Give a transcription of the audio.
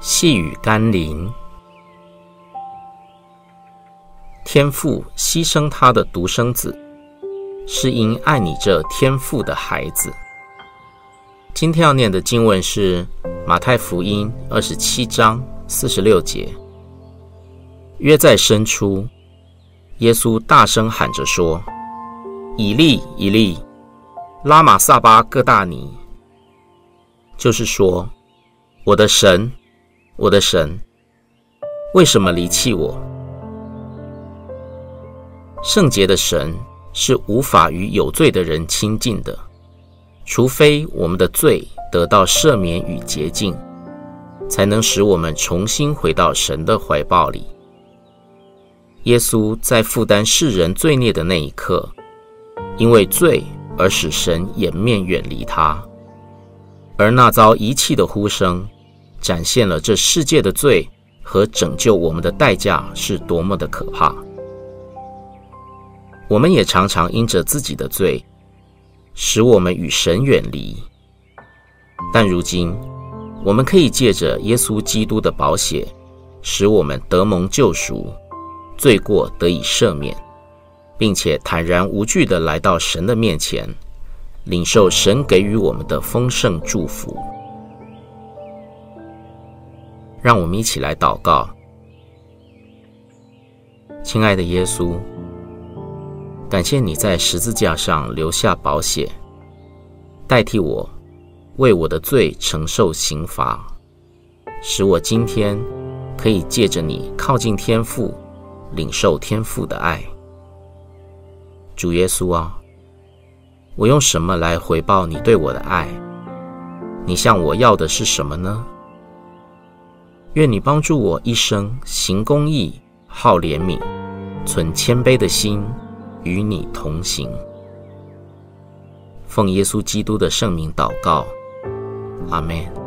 细雨甘霖，天父牺牲他的独生子，是因爱你这天父的孩子。今天要念的经文是马太福音二十七章四十六节。约在深处，耶稣大声喊着说：“以利，以利，拉玛撒巴各大尼。”就是说，我的神，我的神，为什么离弃我？圣洁的神是无法与有罪的人亲近的。除非我们的罪得到赦免与洁净，才能使我们重新回到神的怀抱里。耶稣在负担世人罪孽的那一刻，因为罪而使神掩面远离他，而那遭遗弃的呼声，展现了这世界的罪和拯救我们的代价是多么的可怕。我们也常常因着自己的罪，使我们与神远离，但如今我们可以借着耶稣基督的宝血，使我们得蒙救赎，罪过得以赦免，并且坦然无惧地来到神的面前，领受神给予我们的丰盛祝福。让我们一起来祷告，亲爱的耶稣。感谢你在十字架上留下宝血，代替我为我的罪承受刑罚，使我今天可以借着你靠近天父，领受天父的爱。主耶稣啊，我用什么来回报你对我的爱？你向我要的是什么呢？愿你帮助我一生行公义、好怜悯、存谦卑的心。与你同行，奉耶稣基督的圣名祷告，阿门。